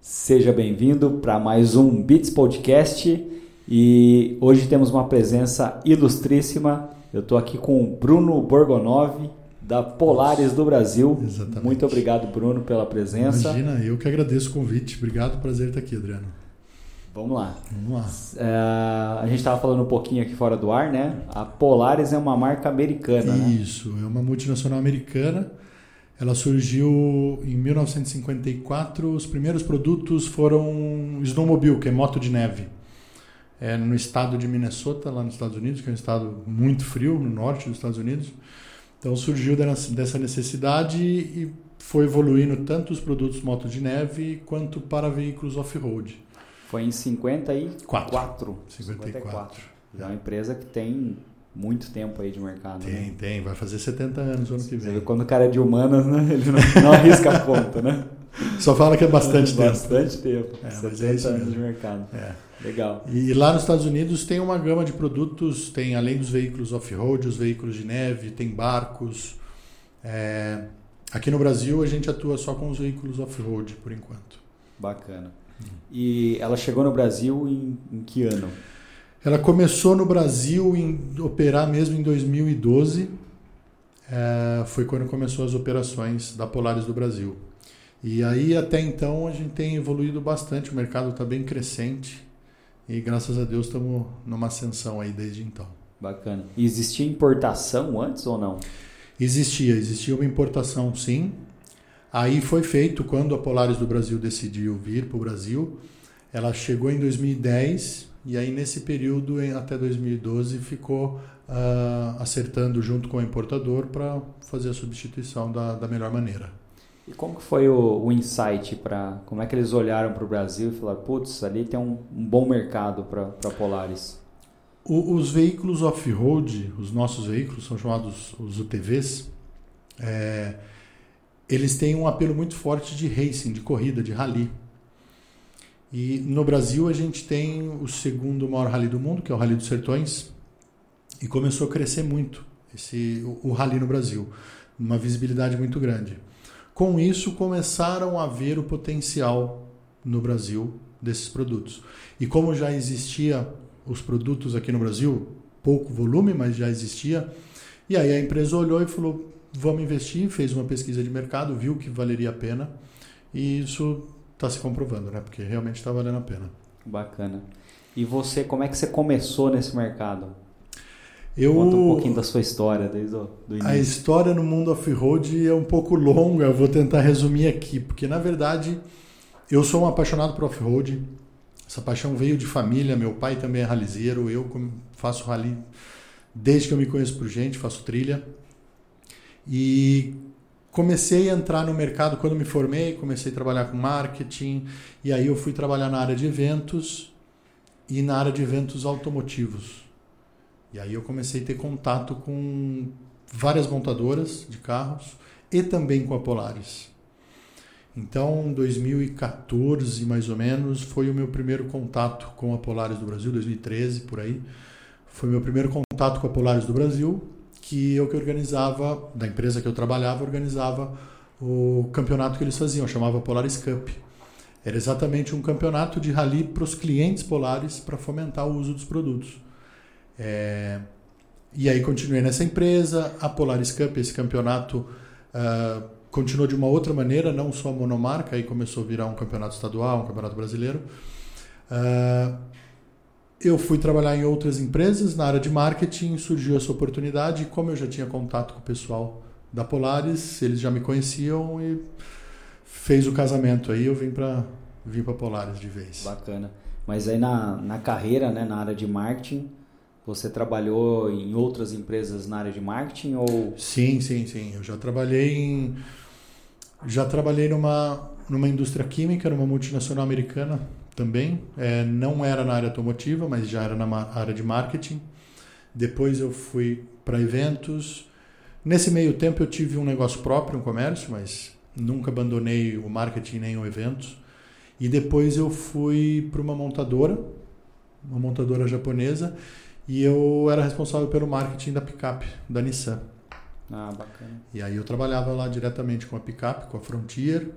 Seja bem-vindo para mais um Beats Podcast e hoje temos uma presença ilustríssima. Eu estou aqui com o Bruno Borgonov da Polaris do Brasil. Exatamente. Muito obrigado, Bruno, pela presença. Imagina, eu que agradeço o convite. Obrigado, prazer estar aqui, Adriano. Vamos lá. Vamos lá. É, a gente estava falando um pouquinho aqui fora do ar, né? A Polaris é uma marca americana, né? Isso, é uma multinacional americana. Ela surgiu em 1954. Os primeiros produtos foram snowmobile, que é moto de neve. É no estado de Minnesota, lá nos Estados Unidos, que é um estado muito frio, no norte dos Estados Unidos. Então surgiu dessa necessidade e foi evoluindo tanto os produtos moto de neve quanto para veículos off-road. Foi em 54. 4. 54. 54. É uma empresa que tem muito tempo aí de mercado. Tem, né? tem. Vai fazer 70 anos o ano que vem. quando o cara é de humanas, né? Ele não, não arrisca a conta, né? Só fala que é bastante tempo. Bastante tempo. É, mas 70 é isso anos mesmo. de mercado. É. Legal. E lá nos Estados Unidos tem uma gama de produtos, tem além dos veículos off-road, os veículos de neve, tem barcos. É, Aqui no Brasil a gente atua só com os veículos off-road por enquanto. Bacana. E ela chegou no Brasil em, em que ano? Ela começou no Brasil em operar mesmo em 2012. É, foi quando começou as operações da Polaris do Brasil. E aí até então a gente tem evoluído bastante, o mercado está bem crescente e graças a Deus estamos numa ascensão aí desde então. Bacana. E existia importação antes ou não? Existia, existia uma importação sim. Aí foi feito quando a Polaris do Brasil decidiu vir para o Brasil. Ela chegou em 2010 e aí nesse período em- até 2012 ficou ah, acertando junto com o importador para fazer a substituição da, da melhor maneira. E como que foi o, o insight para como é que eles olharam para o Brasil e falaram, putz, ali tem um, um bom mercado para Polaris? O- os veículos off-road, os nossos veículos são chamados os UTVs, é, eles têm um apelo muito forte de racing, de corrida, de rally. E no Brasil a gente tem o segundo maior rally do mundo, que é o Rally dos Sertões, e começou a crescer muito esse, o, o rally no Brasil, uma visibilidade muito grande. Com isso começaram a ver o potencial no Brasil desses produtos. E como já existia os produtos aqui no Brasil, pouco volume, mas já existia. E aí a empresa olhou e falou: vamos investir, fez uma pesquisa de mercado, viu que valeria a pena, e isso está se comprovando, né? Porque realmente está valendo a pena. Bacana. E você, como é que você começou nesse mercado? Eu, Conta um pouquinho da sua história desde o do A início. história no mundo off-road é um pouco longa, eu vou tentar resumir aqui, porque na verdade eu sou um apaixonado por off-road. Essa paixão veio de família, meu pai também é ralizeiro, eu faço rally desde que eu me conheço por gente, faço trilha. E comecei a entrar no mercado quando me formei, comecei a trabalhar com marketing, e aí eu fui trabalhar na área de eventos e na área de eventos automotivos. E aí eu comecei a ter contato com várias montadoras de carros e também com a Polaris. Então, 2014 mais ou menos foi o meu primeiro contato com a Polaris do Brasil, 2013 por aí. Foi meu primeiro contato com a Polaris do Brasil, que eu que organizava, da empresa que eu trabalhava, organizava o campeonato que eles faziam, chamava Polaris Cup. Era exatamente um campeonato de rally para os clientes Polaris para fomentar o uso dos produtos. É, e aí continuei nessa empresa, a Polaris Cup, esse campeonato ah, continuou de uma outra maneira, não só monomarca, aí começou a virar um campeonato estadual, um campeonato brasileiro. Ah, eu fui trabalhar em outras empresas na área de marketing, surgiu essa oportunidade, e como eu já tinha contato com o pessoal da Polaris, eles já me conheciam e fez o casamento aí, eu vim para vim para Polaris de vez. Bacana. Mas aí na, na carreira, né, na área de marketing, você trabalhou em outras empresas na área de marketing ou Sim, sim, sim. Eu já trabalhei em. Já trabalhei numa, numa indústria química, numa multinacional americana também. É, não era na área automotiva, mas já era na área de marketing. Depois eu fui para eventos. Nesse meio tempo eu tive um negócio próprio, um comércio, mas nunca abandonei o marketing nem o eventos. E depois eu fui para uma montadora, uma montadora japonesa, e eu era responsável pelo marketing da picape, da Nissan. Ah, bacana. E aí eu trabalhava lá diretamente com a picape, com a Frontier,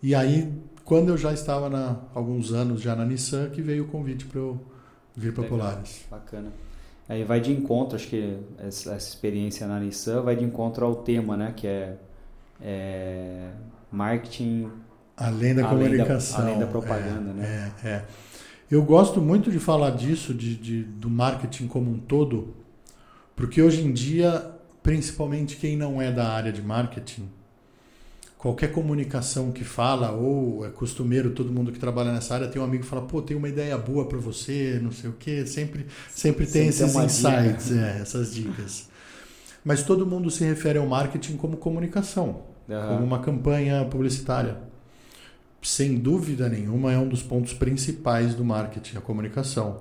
E aí, quando eu já estava há alguns anos já na Nissan, que veio o convite para eu vir para Polaris. Bacana. Aí vai de encontro, acho que essa, essa, experiência na Nissan vai de encontro ao tema, né? Que é, é marketing... Além da além comunicação. Da, além da propaganda, é, né? É, é. Eu gosto muito de falar disso, de, de, do marketing como um todo, porque hoje em dia, principalmente quem não é da área de marketing, qualquer comunicação que fala, ou é costumeiro, todo mundo que trabalha nessa área tem um amigo que fala, pô, tem uma ideia boa para você, não sei o quê, sempre, sempre tem sempre esses insights, é, essas dicas. Mas todo mundo se refere ao marketing como comunicação, uhum. como uma campanha publicitária. Sem dúvida nenhuma, é um dos pontos principais do marketing, a comunicação,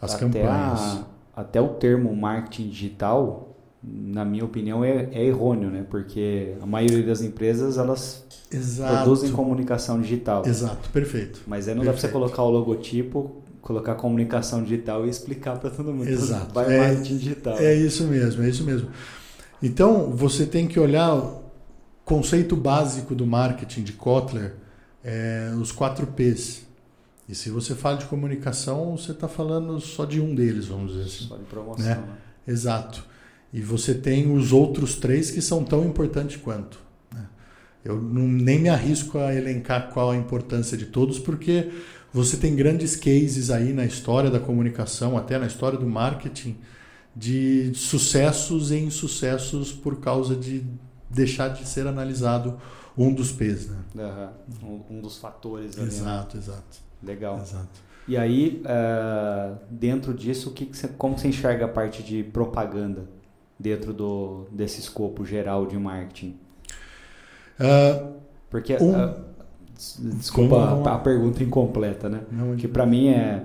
as até campanhas. A, até o termo marketing digital na minha opinião, é, é, errôneo, né? Porque a maioria das empresas, elas Exato. produzem comunicação digital. Exato, perfeito. Mas aí não perfeito. dá para você colocar o logotipo, colocar comunicação digital e explicar para todo mundo. Exato. Vai é, marketing digital. É isso mesmo, é isso mesmo. Então, você tem que olhar o conceito básico do marketing de Kotler, é, os quatro P's. E se você fala de comunicação, você está falando só de um deles, vamos dizer assim. Só de promoção. Né? Né? Exato. E você tem os outros três que são tão importantes quanto. Né? Eu não, nem me arrisco a elencar qual a importância de todos, porque você tem grandes cases aí na história da comunicação, até na história do marketing, de sucessos e insucessos por causa de deixar de ser analisado um dos P's. Né? Uhum. Um, dos fatores. Ali, exato, né? exato. Legal. Exato. E aí, uh, dentro disso, que que você, como você enxerga a parte de propaganda? Dentro do, desse escopo geral de marketing? Uh, Porque, um, uh, desculpa a, a, pergunta incompleta, né? Não, que para mim é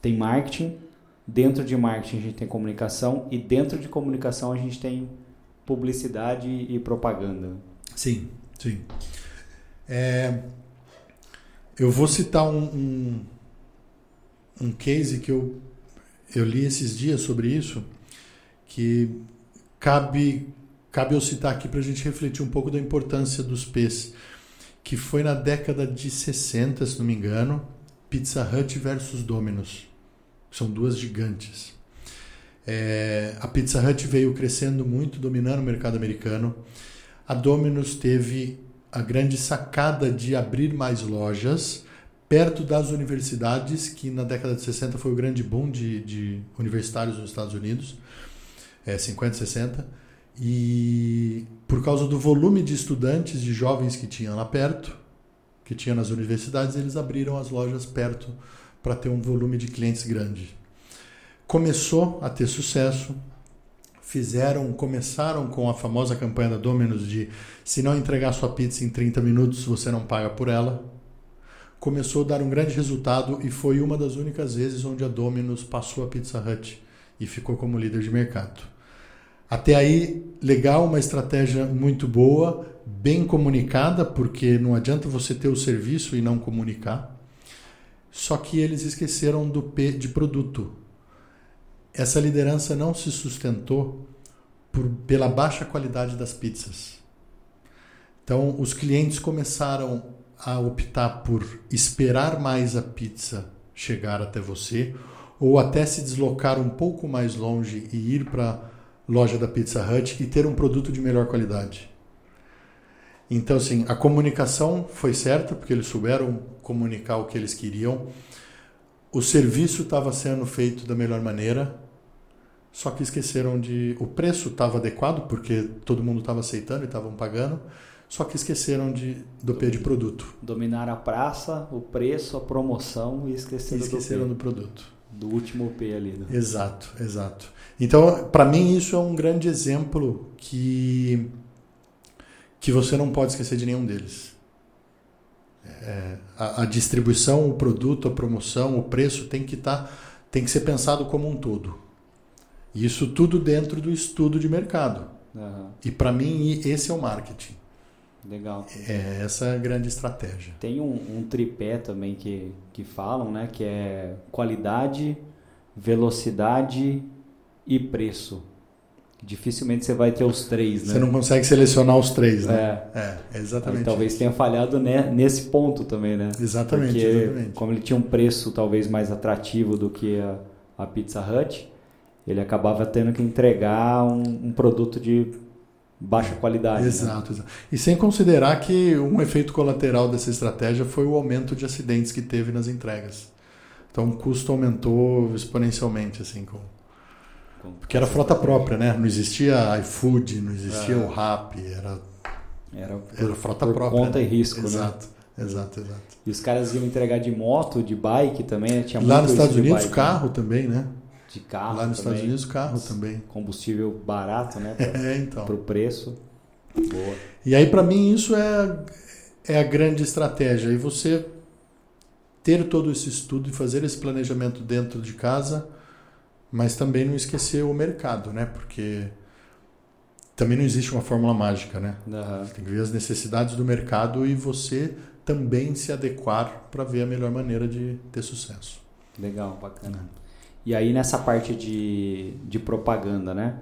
tem marketing, dentro de marketing a gente tem comunicação e dentro de comunicação a gente tem publicidade e propaganda. Sim, sim. É, eu vou citar um, um, um case que eu, eu li esses dias sobre isso que cabe, cabe eu citar aqui para a gente refletir um pouco da importância dos P's, que foi na década de 60, se não me engano, Pizza Hut versus Domino's. São duas gigantes. É, a Pizza Hut veio crescendo muito, dominando o mercado americano. A Domino's teve a grande sacada de abrir mais lojas perto das universidades, que na década de 60 foi o grande boom de, de universitários nos Estados Unidos é, 50, 60, e por causa do volume de estudantes, de jovens que tinham lá perto, que tinha nas universidades, eles abriram as lojas perto para ter um volume de clientes grande. Começou a ter sucesso, fizeram, começaram com a famosa campanha da Domino's de se não entregar sua pizza em 30 minutos, você não paga por ela. Começou a dar um grande resultado e foi uma das únicas vezes onde a Domino's passou a Pizza Hut e ficou como líder de mercado. Até aí, legal, uma estratégia muito boa, bem comunicada, porque não adianta você ter o serviço e não comunicar. Só que eles esqueceram do P de produto. Essa liderança não se sustentou por, pela baixa qualidade das pizzas. Então, os clientes começaram a optar por esperar mais a pizza chegar até você, ou até se deslocar um pouco mais longe e ir para loja da Pizza Hut e ter um produto de melhor qualidade. Então, assim, a comunicação foi certa, porque eles souberam comunicar o que eles queriam. O serviço estava sendo feito da melhor maneira, só que esqueceram de. O preço estava adequado, porque todo mundo estava aceitando e estavam pagando, só que esqueceram de, do P de produto. Dominar a praça, o preço, a promoção e esqueceram, e esqueceram do, do produto. Do último P ali. Né? Exato, exato. Então, para mim, isso é um grande exemplo que, que você não pode esquecer de nenhum deles. É, a, a, distribuição, o produto, a promoção, o preço tem que estar, tá, tem que ser pensado como um todo. Isso tudo dentro do estudo de mercado. Uhum. E para mim, esse é o marketing. Legal. É essa a grande estratégia. Tem um, um tripé também que, que falam, né? Que é qualidade, velocidade e preço. dificilmente você vai ter os três, né? Você não consegue selecionar os três, né? É. É, exatamente. Aí, talvez tenha falhado né, nesse ponto também, né? Exatamente, Porque exatamente. como ele tinha um preço talvez mais atrativo do que a, a Pizza Hut, ele acabava tendo que entregar um, um produto de baixa qualidade. né? Exato, exato. E sem considerar que um efeito colateral dessa estratégia foi o aumento de acidentes que teve nas entregas. Então o custo aumentou exponencialmente, assim, com... Porque era frota própria, né? Não existia iFood, não existia É. o Rappi, era, Era, era frota por própria. conta né? e risco, né? Exato, exato, exato. E os caras iam entregar de moto, de bike também, né? Tinha Lá nos Estados Unidos, bike, carro também, né? Né? De carro Lá nos também. Estados Unidos, carro também. Combustível barato, né? É, então. Para o preço. Boa. E aí, para mim, isso é, é a grande estratégia. E você ter todo esse estudo e fazer esse planejamento dentro de casa, mas também não esquecer o mercado, né? Porque também não existe uma fórmula mágica, né? Você tem que ver as necessidades do mercado e você também se adequar para ver a melhor maneira de ter sucesso. Legal, bacana. E aí nessa parte de, de propaganda, né?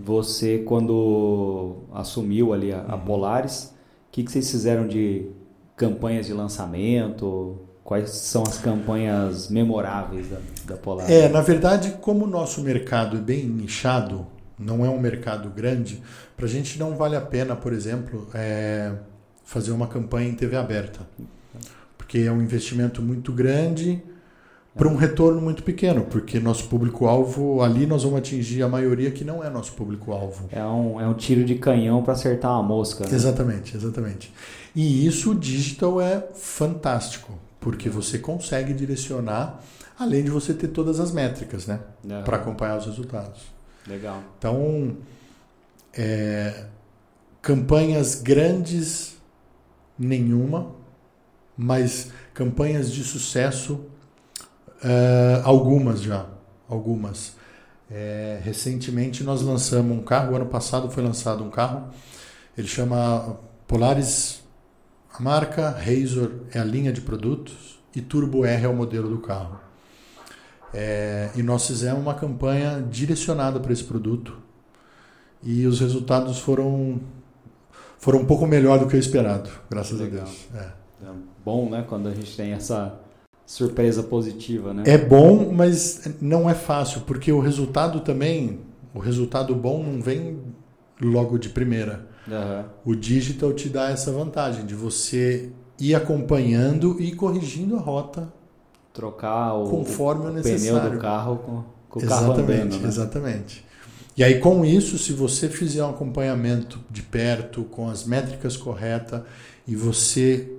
Você quando assumiu ali a, a Uhum. Polaris, o que, que vocês fizeram de campanhas de lançamento? Quais são as campanhas memoráveis da, da Polaris? É, na verdade, como o nosso mercado é bem nichado, não é um mercado grande, para a gente não vale a pena, por exemplo, é, fazer uma campanha em TV aberta. Porque é um investimento muito grande para um retorno muito pequeno, porque nosso público-alvo, ali nós vamos atingir a maioria que não é nosso público-alvo. É um, é um tiro de canhão para acertar uma mosca. né? Exatamente, exatamente. E isso o digital é fantástico, porque você consegue direcionar, além de você ter todas as métricas, né? Aham. Para acompanhar os resultados. Legal. Então, é, campanhas grandes, nenhuma, mas campanhas de sucesso, é, algumas já. Algumas. É, recentemente nós lançamos um carro, ano passado foi lançado um carro, ele chama Polaris, a marca, Razor é a linha de produtos e Turbo R é o modelo do carro. É, e nós fizemos uma campanha direcionada para esse produto e os resultados foram foram um pouco melhor do que o esperado, graças Legal. a Deus. É. É bom, né? Quando a gente tem essa surpresa positiva, né? É bom, mas não é fácil, porque o resultado também, o resultado bom não vem logo de primeira. Aham. O digital te dá essa vantagem de você ir acompanhando e corrigindo a rota Trocar o, conforme o o necessário. pneu do carro com, com o carro exatamente, andando, né? exatamente. E aí com isso, se você fizer um acompanhamento de perto, com as métricas corretas e você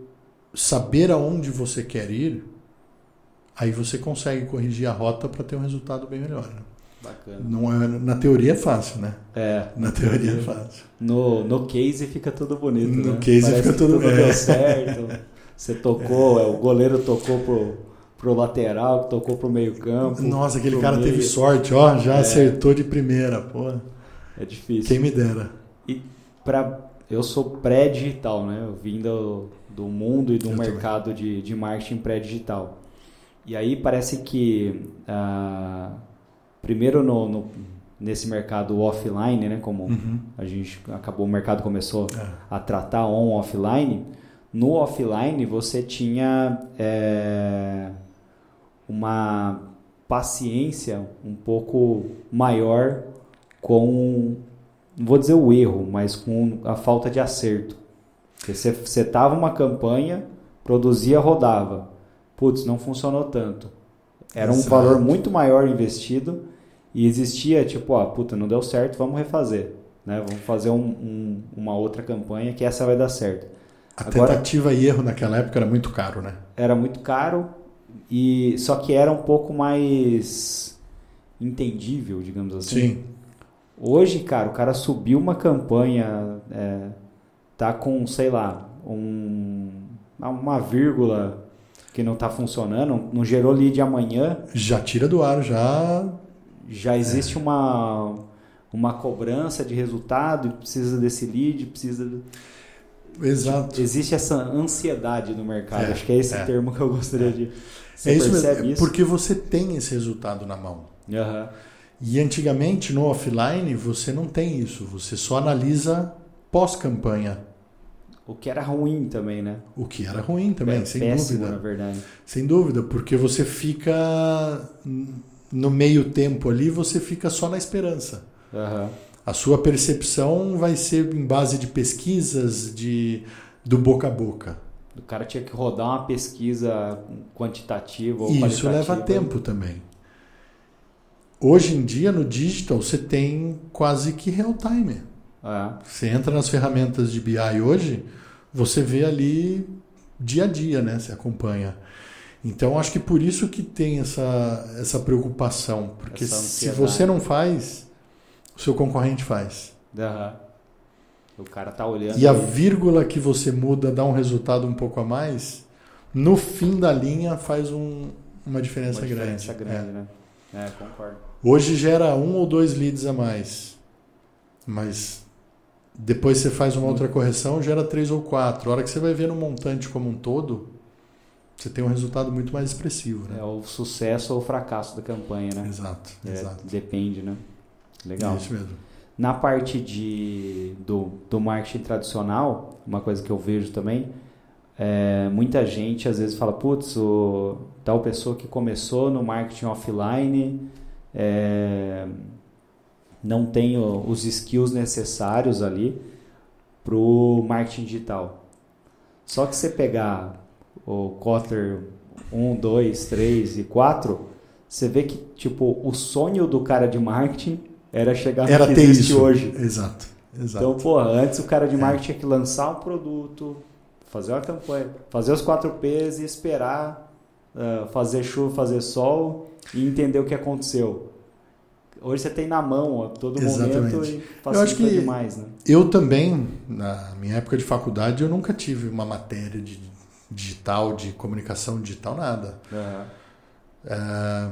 saber aonde você quer ir, aí você consegue corrigir a rota para ter um resultado bem melhor. né? Bacana. Não é, na teoria é fácil, né? É, Na teoria é fácil. no, no case fica tudo bonito, No né? case Parece fica tudo- tudo é. deu certo. Você tocou, é, o goleiro tocou pro, pro lateral, que tocou pro meio campo. Nossa, aquele cara meio. teve sorte, ó, já É. acertou de primeira, pô. É difícil. Quem me dera. Pra, eu sou pré-digital, né? Eu vim do, do mundo e do Eu também. mercado de, de marketing pré-digital. E aí parece que, ah, primeiro no, no- nesse mercado offline, né? Como Uhum. a gente acabou, o mercado começou É. a tratar on offline. No offline você tinha é, uma paciência um pouco maior com, não vou dizer o erro, mas com a falta de acerto. Porque você setava uma campanha, produzia, rodava. Putz, não funcionou tanto. Era um Exato. valor muito maior investido e existia tipo, ó, puta, não deu certo, vamos refazer. Né? Vamos fazer um- um- uma outra campanha que essa vai dar certo. A Agora- tentativa e erro naquela época era muito caro, né? Era muito caro e só que era um pouco mais entendível, digamos assim. Sim. Hoje, cara, o cara subiu uma campanha, é, tá com, sei lá, um, uma vírgula que não tá funcionando, não gerou lead amanhã, Já tira do ar, já. já existe uma, uma cobrança de resultado e precisa desse lead, precisa... Exato. Existe essa ansiedade no mercado, É, acho que é esse é. termo que eu gostaria de... Você é isso mesmo. isso? Porque você tem esse resultado na mão. Aham. E antigamente no offline você não tem isso, você só analisa pós-campanha. O que era ruim também, né? O que era ruim também, é sem péssimo, dúvida. na verdade. Sem dúvida, porque você fica no meio tempo ali, você fica só na esperança. Aham. A sua percepção vai ser em base de pesquisas, de do boca a boca. O cara tinha que rodar uma pesquisa quantitativa ou E isso leva tempo também. Hoje em dia, no digital, você tem quase que real time. É. Você entra nas ferramentas de BI hoje, você vê ali dia a dia, né? Você acompanha. Então, acho que por isso que tem essa, essa preocupação. Porque Essa se você não faz, o seu concorrente faz. Aham. O cara tá olhando. E a ali. vírgula que você muda dá um resultado um pouco a mais, no fim da linha faz um- uma diferença, uma diferença grande. grande, É. né? É, concordo. Hoje gera um ou dois leads a mais. Mas depois você faz uma Hum. outra correção, gera três ou quatro. A hora que você vai ver no montante como um todo, você tem um resultado muito mais expressivo. Né? É o sucesso ou o fracasso da campanha, né? Exato, É, exato. Depende, né? Legal. É isso mesmo. Na parte de, do, do marketing tradicional, uma coisa que eu vejo também, é, muita gente às vezes fala, putz, o, tal pessoa que começou no marketing offline é, não tem o- os skills necessários ali para o marketing digital. Só que você pegar o Kotler 1, 2, 3 e 4, você vê que tipo o sonho do cara de marketing era chegar no Era que ter existe isso. hoje. Exato, exato. Então, porra, antes o cara de É. marketing tinha que lançar um produto, fazer uma campanha, fazer os 4 P's e esperar ah, fazer chuva, fazer sol e entender o que aconteceu. Hoje você tem na mão a todo momento Exatamente. e Eu acho facilita que- demais, né? Eu também, na minha época de faculdade, eu nunca tive uma matéria de digital, de comunicação digital, nada. Aham. É,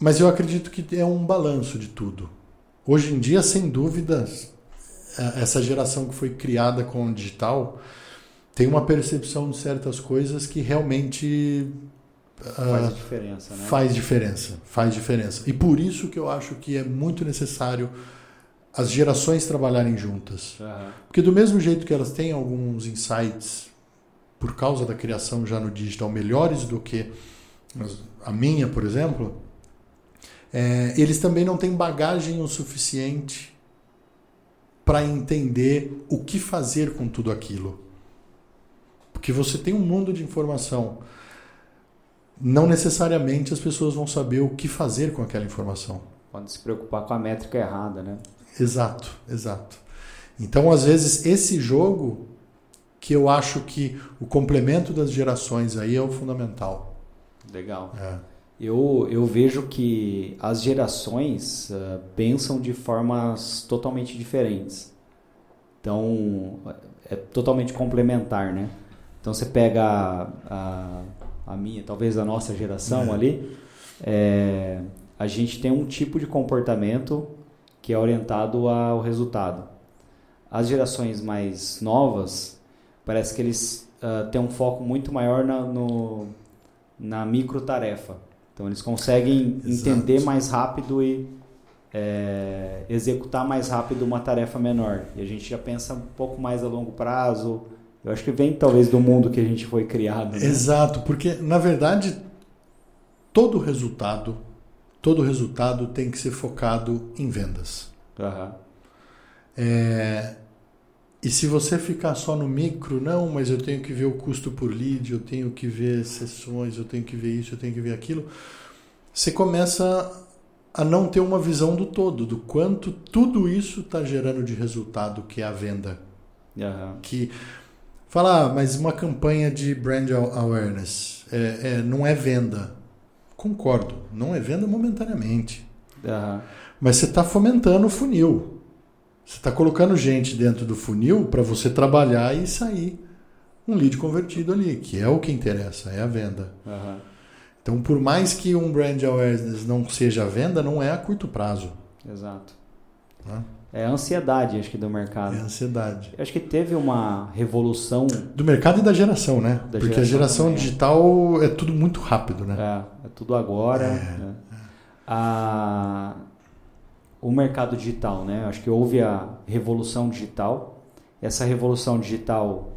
mas eu acredito que é um balanço de tudo. Hoje em dia, sem dúvidas, é, essa geração que foi criada com o digital tem uma percepção de certas coisas que realmente Faz ah, diferença, né? faz diferença, faz diferença. E por isso que eu acho que é muito necessário as gerações trabalharem juntas. Aham. Porque do mesmo jeito que elas têm alguns insights por causa da criação já no digital melhores do que a minha, por exemplo, é, eles também não têm bagagem o suficiente para entender o que fazer com tudo aquilo. Porque você tem um mundo de informação. Não necessariamente as pessoas vão saber o que fazer com aquela informação. Pode se preocupar com a métrica errada, né? Exato, exato. Então, às vezes, esse jogo que eu acho que o complemento das gerações aí é o fundamental. Legal. É. Eu, eu vejo que as gerações ah, pensam de formas totalmente diferentes. Então, é totalmente complementar, né? Então, você pega a, a, a minha, talvez a nossa geração É. ali, é, a gente tem um tipo de comportamento que é orientado ao resultado. As gerações mais novas, parece que eles ah, têm um foco muito maior na, no, na micro tarefa. Então eles conseguem Exato. entender mais rápido e é, executar mais rápido uma tarefa menor. E a gente já pensa um pouco mais a longo prazo. Eu acho que vem talvez do mundo que a gente foi criado. Né? Exato, porque na verdade todo resultado, todo resultado tem que ser focado em vendas. Aham. É, e se você ficar só no micro, não, mas eu tenho que ver o custo por lead, eu tenho que ver sessões, eu tenho que ver isso, eu tenho que ver aquilo, você começa a não ter uma visão do todo, do quanto tudo isso está gerando de resultado, que é a venda. Aham. Que fala, ah, mas uma campanha de brand awareness é, é, não é venda. Concordo, não é venda momentaneamente. Aham. Mas você está fomentando o funil. Você está colocando gente dentro do funil para você trabalhar e sair um lead convertido ali, que é o que interessa, é a venda. Aham. Então, por mais que um brand awareness não seja a venda, não é a curto prazo. Exato. Né? É ansiedade, acho que, do É mercado. a ansiedade. Eu acho que teve uma revolução. Do mercado e da geração, né? Da Porque a geração geração também, é. digital é tudo muito rápido, né? É, é tudo agora. É. né? A, o mercado digital, né? Acho que houve a revolução digital. Essa revolução digital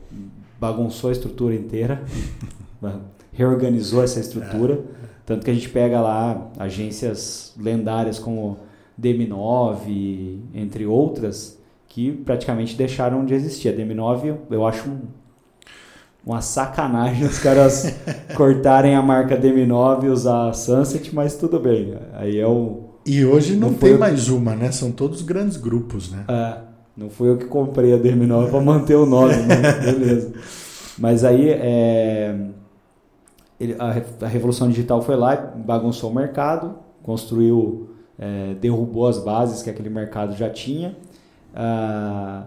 bagunçou a estrutura inteira, reorganizou essa estrutura, é. tanto que a gente pega lá agências lendárias como DM9, entre outras, que praticamente deixaram de existir. A DM9 eu acho um, uma sacanagem os caras cortarem a marca DM9 e usar a Sunset, mas tudo bem. Aí é o e hoje não, não tem mais uma, né? São todos grandes grupos, né? É, não fui eu que comprei a DM9 para manter o nome, né? Beleza. Mas aí é, ele, a, a, revolução digital foi lá, bagunçou o mercado, construiu, é, derrubou as bases que aquele mercado já tinha. Ah,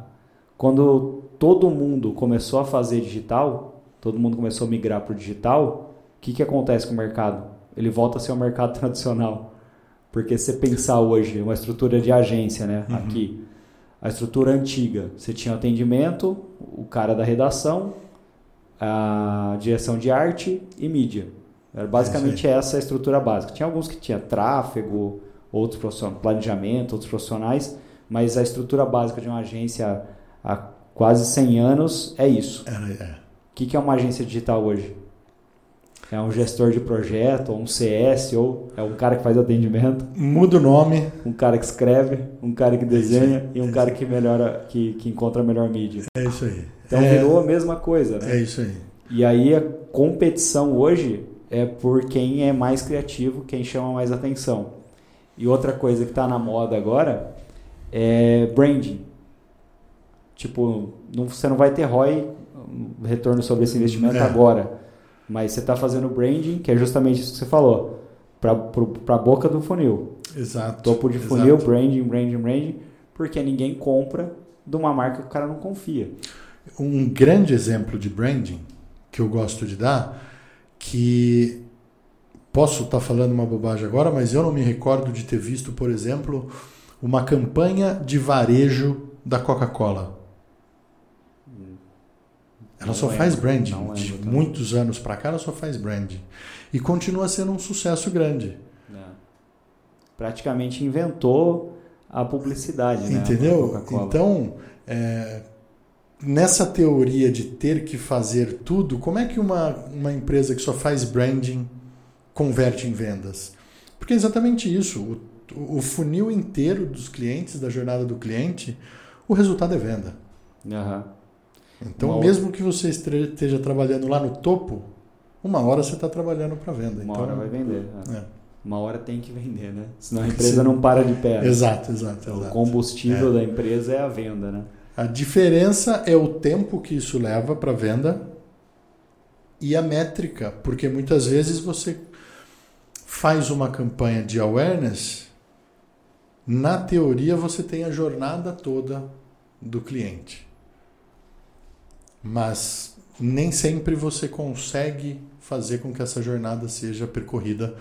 quando todo mundo começou a fazer digital, todo mundo começou a migrar para o digital, o que, que acontece com o mercado? Ele volta a ser um mercado tradicional. Porque se você pensar hoje uma estrutura de agência, né? Uhum. Aqui, a estrutura antiga, você tinha atendimento, o cara da redação, a direção de arte e mídia. Era basicamente é essa a estrutura básica. Tinha alguns que tinha tráfego, outros profissionais, planejamento, outros profissionais, mas a estrutura básica de uma agência há quase 100 anos é isso. É, é. O que é uma agência digital hoje? É um gestor de projeto, ou um CS, ou é um cara que faz atendimento. Muda o nome. Um cara que escreve, um cara que desenha é e um é cara que melhora, que, que encontra a melhor mídia. É isso aí. Então é, virou a mesma coisa, né? É isso aí. E aí a competição hoje é por quem é mais criativo, quem chama mais atenção. E outra coisa que está na moda agora é branding. Tipo, não, você não vai ter ROI, retorno sobre esse investimento é. agora. Mas você está fazendo branding, que é justamente isso que você falou, para a boca do funil. Exato. Topo de funil, exato. branding, branding, branding, porque ninguém compra de uma marca que o cara não confia. Um grande exemplo de branding que eu gosto de dar, que posso estar tá falando uma bobagem agora, mas eu não me recordo de ter visto, por exemplo, uma campanha de varejo da Coca-Cola. Ela não só é, faz branding. De muitos anos para cá, ela só faz branding. E continua sendo um sucesso grande. É. Praticamente inventou a publicidade. Né? Entendeu? Então, é, nessa teoria de ter que fazer tudo, como é que uma, uma empresa que só faz branding converte em vendas? Porque é exatamente isso. O, o funil inteiro dos clientes, da jornada do cliente, faz uma campanha de awareness, na teoria você tem a jornada toda do cliente mas nem sempre você consegue fazer com que essa jornada seja percorrida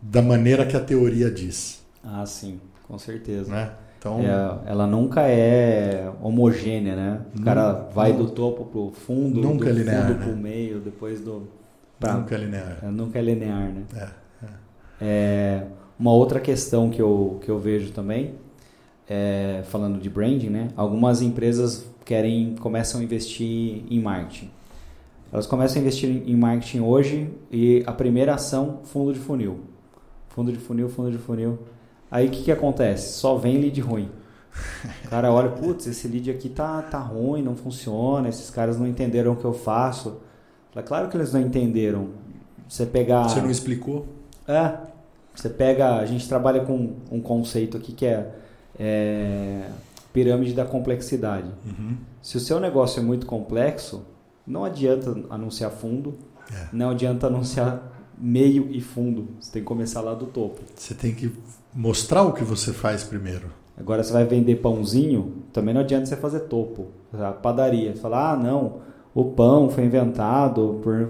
da maneira que a teoria diz. Ah, sim, com certeza. Né? Então, é, ela nunca é homogênea, né? O cara vai do topo pro fundo, nunca do é linear, fundo né? pro meio, depois do pra, nunca é linear. É, nunca é linear, né? É, é. é, uma outra questão que eu, que eu vejo também, é, falando de branding, né? Algumas empresas querem começam a investir em marketing. Elas começam a investir em marketing hoje e a primeira ação, fundo de funil. Fundo de funil, fundo de funil. Aí o que, que acontece? Só vem lead ruim. O cara olha, putz, esse lead aqui tá, tá ruim, não funciona, esses caras não entenderam o que eu faço. Fala, claro que eles não entenderam. Você pegar. Você não explicou? É. Você pega. A gente trabalha com um conceito aqui que é, é pirâmide da complexidade. Uhum. Se o seu negócio é muito complexo, não adianta anunciar fundo, é. não adianta anunciar meio e fundo. Você tem que começar lá do topo. Você tem que mostrar o que você faz primeiro. Agora você vai vender pãozinho, também não adianta você fazer topo. A padaria, falar, ah, não, o pão foi inventado por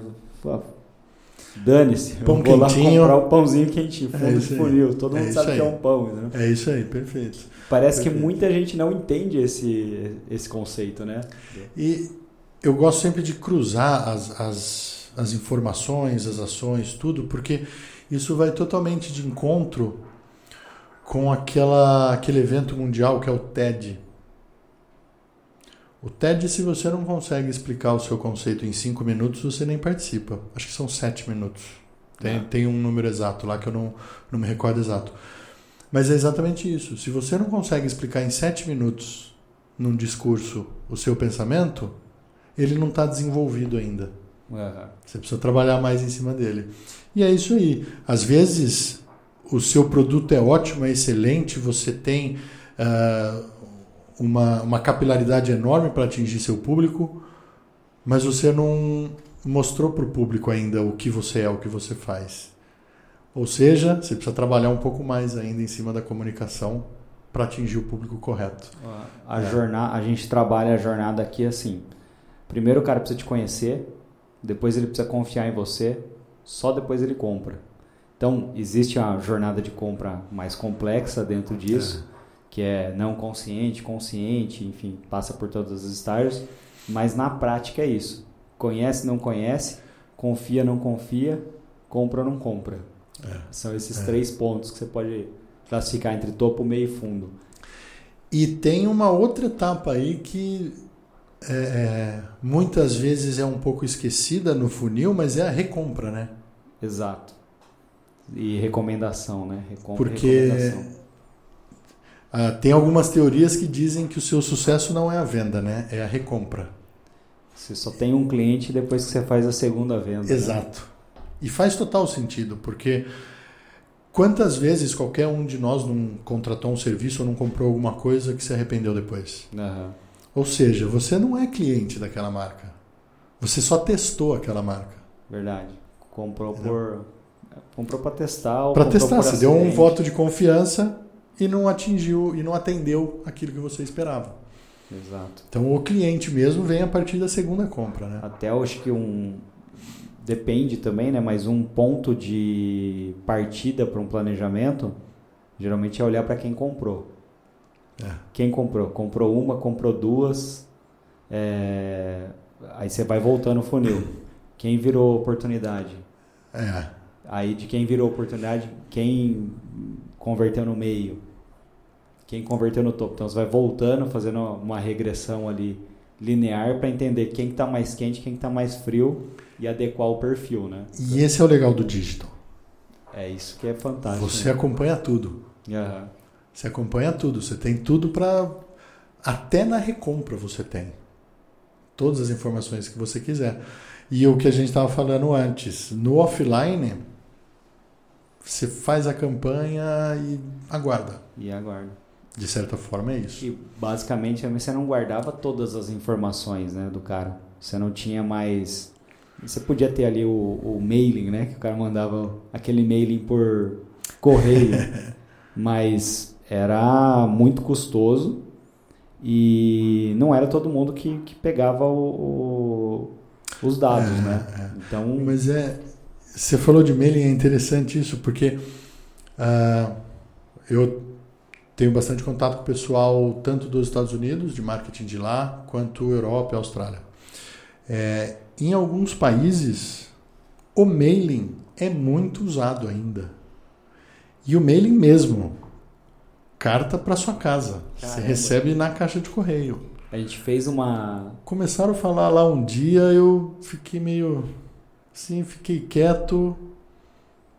Dane-se, pão vou quentinho. lá comprar o pãozinho quentinho, fundo é de funil. Todo mundo é sabe que é um pão, né? É isso aí, perfeito. Parece perfeito. que muita gente não entende esse, esse conceito, né? E eu gosto sempre de cruzar as, as, as informações, as ações, tudo, porque isso vai totalmente de encontro com aquela, aquele evento mundial que é o TED. O TED, se você não consegue explicar o seu conceito em cinco minutos, você nem participa. Acho que são sete minutos. Tem, é. tem um número exato lá que eu não, não me recordo exato. Mas é exatamente isso. Se você não consegue explicar em sete minutos num discurso o seu pensamento, ele não está desenvolvido ainda. Você precisa trabalhar mais em cima dele. E é isso aí. Às vezes o seu produto é ótimo, é excelente, você tem uh, uma, uma capilaridade enorme para atingir seu público, mas você não mostrou para o público ainda o que você é, o que você faz. Ou seja, você precisa trabalhar um pouco mais ainda em cima da comunicação para atingir o público correto. A, é. jornada, a gente trabalha a jornada aqui assim. Primeiro o cara precisa te conhecer, depois ele precisa confiar em você, só depois ele compra. Então, existe a jornada de compra mais complexa dentro disso, é. Que é não consciente, consciente, enfim, passa por todos os estágios, mas na prática é isso. Conhece, não conhece, confia, não confia, compra não compra. É. São esses é. três pontos que você pode classificar entre topo, meio e fundo. E tem uma outra etapa aí que é, é, muitas vezes é um pouco esquecida no funil, mas é a recompra, né? Exato. E recomendação, né? Recompra, Porque ah, tem algumas teorias que dizem que o seu sucesso não é a venda, né? É a recompra. Você só tem um cliente depois que você faz a segunda venda. Né? Exato. Né? E faz total sentido, porque quantas vezes qualquer um de nós não contratou um serviço ou não comprou alguma coisa que se arrependeu depois? Uhum. Ou seja, você não é cliente daquela marca. Você só testou aquela marca. Verdade. Comprou por comprou para testar para testar, você deu um voto de confiança e não atingiu e não atendeu aquilo que você esperava. Exato. Então o cliente mesmo vem a partir da segunda compra, né? Até eu acho que um depende também, né, mas um ponto de partida para um planejamento geralmente é olhar para quem comprou. É. Quem comprou? Comprou uma, comprou duas. É... Aí você vai voltando o funil. Quem virou oportunidade? É. Aí de quem virou oportunidade, quem converteu no meio, quem converteu no topo. Então você vai voltando, fazendo uma regressão ali linear para entender quem está mais quente, quem está mais frio e adequar o perfil, né? E esse é o legal do digital. É isso que é fantástico. Você né? acompanha tudo. Uhum. Você acompanha tudo, você tem tudo para. Até na recompra você tem. Todas as informações que você quiser. E o que a gente estava falando antes, no offline, você faz a campanha e aguarda. E aguarda. De certa forma é isso. E basicamente você não guardava todas as informações né, do cara. Você não tinha mais. Você podia ter ali o, o mailing, né? Que o cara mandava aquele mailing por correio. mas era muito custoso e não era todo mundo que, que pegava o, o, os dados, é, né? É. Então, mas é, você falou de mailing é interessante isso porque uh, eu tenho bastante contato com o pessoal tanto dos Estados Unidos de marketing de lá quanto Europa e Austrália. É, em alguns países o mailing é muito usado ainda e o mailing mesmo carta para sua casa. Caramba. Você recebe na caixa de correio. A gente fez uma. Começaram a falar lá um dia, eu fiquei meio. Assim, fiquei quieto.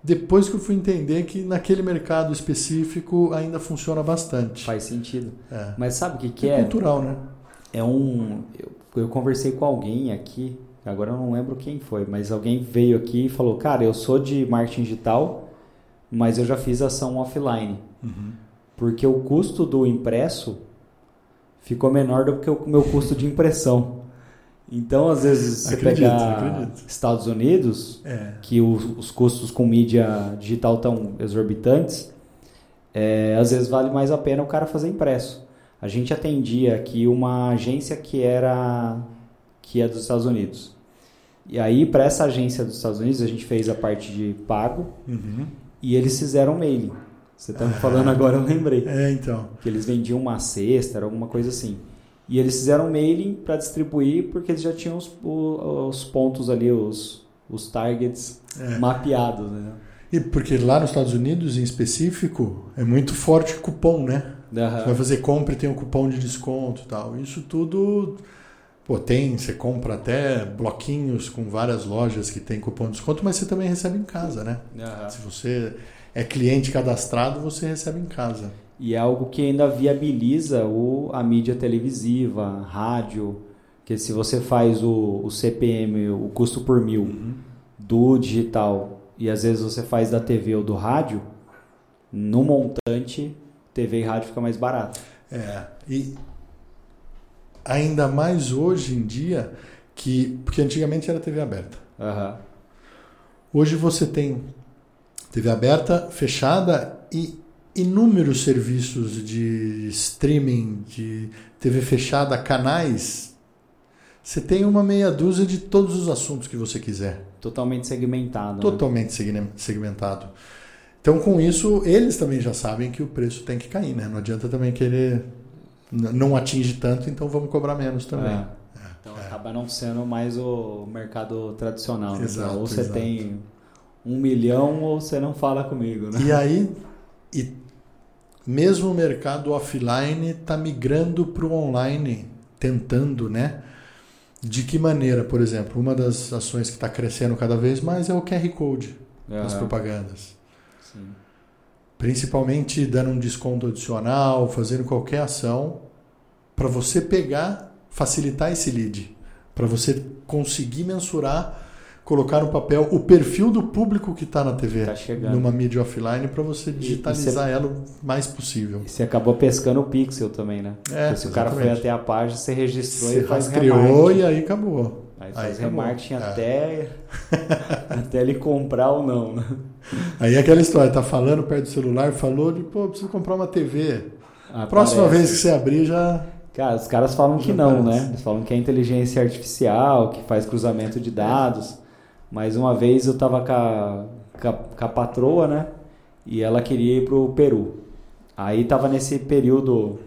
Depois que eu fui entender que naquele mercado específico ainda funciona bastante. Faz sentido. É. Mas sabe o que, que é? É cultural, né? É um. Eu, eu conversei com alguém aqui, agora eu não lembro quem foi, mas alguém veio aqui e falou: Cara, eu sou de marketing digital, mas eu já fiz ação offline. Uhum porque o custo do impresso ficou menor do que o meu custo de impressão. Então, às vezes, você acredito, pegar acredito. Estados Unidos, é. que os, os, custos com mídia digital estão exorbitantes, é, às vezes vale mais a pena o cara fazer impresso. A gente atendia aqui uma agência que era que é dos Estados Unidos. E aí, para essa agência dos Estados Unidos, a gente fez a parte de pago uhum. e eles fizeram mailing. Você tá me falando agora, eu lembrei. É, então. Que eles vendiam uma cesta, era alguma coisa assim. E eles fizeram mailing para distribuir porque eles já tinham os, os pontos ali, os, os targets é. mapeados, né? E porque lá nos Estados Unidos, em específico, é muito forte cupom, né? Uhum. Você vai fazer compra e tem um cupom de desconto e tal. Isso tudo. Pô, tem, você compra até bloquinhos com várias lojas que tem cupom de desconto, mas você também recebe em casa, né? Uhum. Se você é cliente cadastrado, você recebe em casa. E é algo que ainda viabiliza o, a mídia televisiva, rádio, que se você faz o, o CPM, o custo por mil, Uhum. do digital e às vezes você faz da TV ou do rádio, no montante, TV e rádio fica mais barato. É, e ainda mais hoje em dia, que porque antigamente era TV aberta. Aham. Hoje você tem TV aberta, fechada e inúmeros serviços de streaming, de TV fechada, canais. Você tem uma meia dúzia de todos os assuntos que você quiser. Totalmente segmentado. né? Totalmente segme- segmentado. Então, com isso, eles também já sabem que o preço tem que cair, né? Não adianta também querer. Não atinge tanto, então vamos cobrar menos também. É. Então acaba não sendo mais o mercado tradicional. né? Exato, ou você exato. tem um milhão ou você não fala comigo, né? E aí, e mesmo o mercado offline está migrando para o online, tentando, né? De que maneira, por exemplo, uma das ações que está crescendo cada vez mais é o QR Code nas Aham. propagandas. Sim. Principalmente dando um desconto adicional, fazendo qualquer ação para você pegar, facilitar esse lead, para você conseguir mensurar, colocar no papel o perfil do público que está na TV, Tá numa mídia offline, para você e digitalizar ela o mais possível. E você acabou pescando o pixel também, né? É, Porque se o cara foi até a página, você registrou Você e faz remarketing. e aí acabou. Aí aí faz acabou. remarketing É. até, até ele comprar ou não, né? Aí aquela história, tá falando perto do celular, falou de, pô, preciso comprar uma TV. Ah, Próxima vez que você abrir já Cara, os caras falam que não, aparece. né? Eles falam que é inteligência artificial, que faz cruzamento de dados. Mas uma vez eu tava com a, com a, com a patroa, né? E ela queria ir pro Peru. Aí tava nesse período,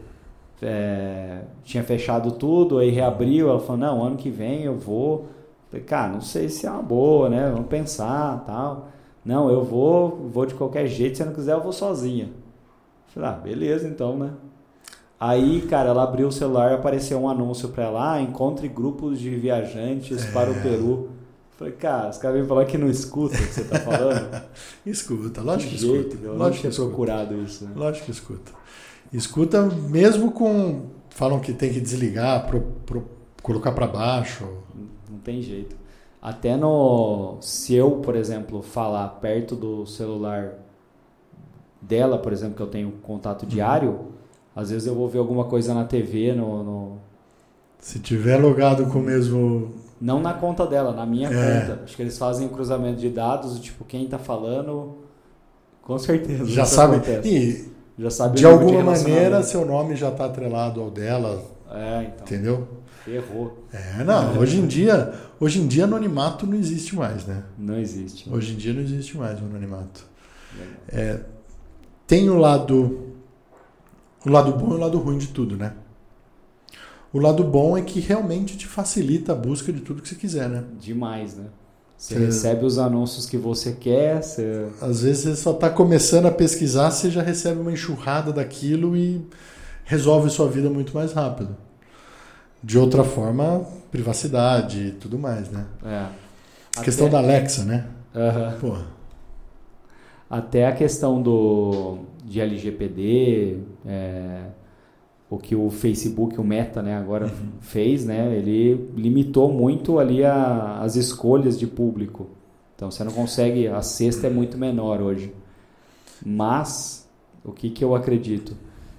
é, tinha fechado tudo, aí reabriu. Ela falou: Não, ano que vem eu vou. Falei, cara, não sei se é uma boa, né? Vamos pensar tal. Não, eu vou, vou de qualquer jeito. Se não quiser, eu vou sozinha. Falei, ah, beleza então, né? Aí, cara, ela abriu o celular e apareceu um anúncio pra ela: ah, encontre grupos de viajantes para o Peru. Falei, cara, os caras vêm falar que não escuta o que você tá falando. escuta. Lógico que, que jeito, escuta. meu, Lógico que tinha escuta. procurado isso. Né? Lógico que escuta. Escuta mesmo com. Falam que tem que desligar, pro, pro- colocar para baixo. Não tem jeito. Até no. Se eu, por exemplo, falar perto do celular dela, por exemplo, que eu tenho contato diário, às vezes eu vou ver alguma coisa na TV, no, no- Se tiver logado com o mesmo. Não na conta dela, na minha É. conta. Acho que eles fazem cruzamento de dados, tipo, quem tá falando, com certeza. Já sabe. acontece. E Já sabe de alguma maneira relacionamento. seu nome já está atrelado ao dela, É, então. entendeu? Ferrou. É, não. Hoje em dia, hoje em dia anonimato não existe mais, né? Não existe. Hoje em dia não existe mais o anonimato. Legal. É, tem o lado o lado bom e o lado ruim de tudo, né? O lado bom é que realmente te facilita a busca de tudo que você quiser, né? Demais, né? Você Você- recebe os anúncios que você quer, você... Às vezes você só está começando a pesquisar, você já recebe uma enxurrada daquilo e resolve sua vida muito mais rápido. De outra forma, privacidade e tudo mais, né? É. A questão da Alexa, né? Aham. Pô, Até a questão do de LGPD, é, o que o Facebook, o Meta, né, agora fez, né, ele limitou muito ali a- as escolhas de público. Então você não consegue, a cesta é muito menor hoje. Mas o que, que eu acredito?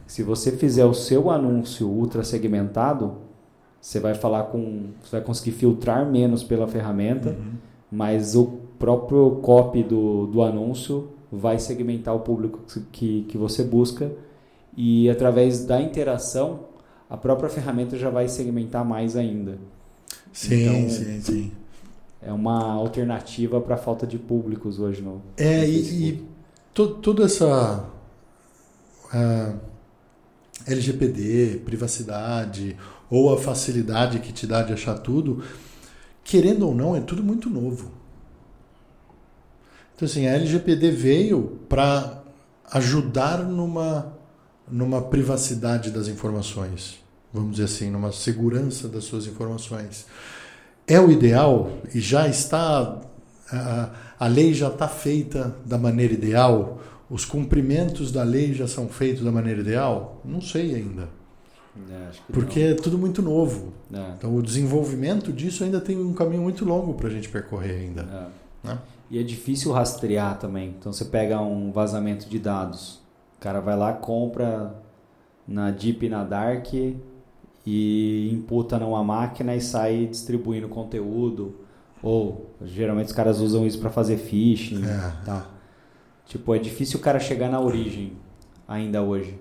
Se você fizer o seu anúncio ultra segmentado, você vai falar com, você vai conseguir filtrar menos pela ferramenta mas o próprio copy do, do anúncio vai segmentar o público que, que você busca e através da interação a própria ferramenta já vai segmentar mais ainda. sim, Então- sim, sim. É uma alternativa para a falta de públicos hoje no, É, no e, e to- toda essa ah, LGPD, privacidade, ou a facilidade que te dá de achar tudo, querendo ou não, é tudo muito novo. Então, assim, a LGPD veio para ajudar numa, numa privacidade das informações, vamos dizer assim, numa segurança das suas informações. É o ideal e já está. A, a lei já está feita da maneira ideal? Os cumprimentos da lei já são feitos da maneira ideal? Não sei ainda. É, Porque não. é tudo muito novo. É. Então o desenvolvimento disso ainda tem um caminho muito longo para a gente percorrer ainda. É. Né? E é difícil rastrear também. Então você pega um vazamento de dados. O cara vai lá, compra na Deep e na Dark e imputa numa máquina e sai distribuindo conteúdo. Ou geralmente os caras usam isso para fazer phishing. É. Tá. Tipo, é difícil o cara chegar na origem ainda hoje.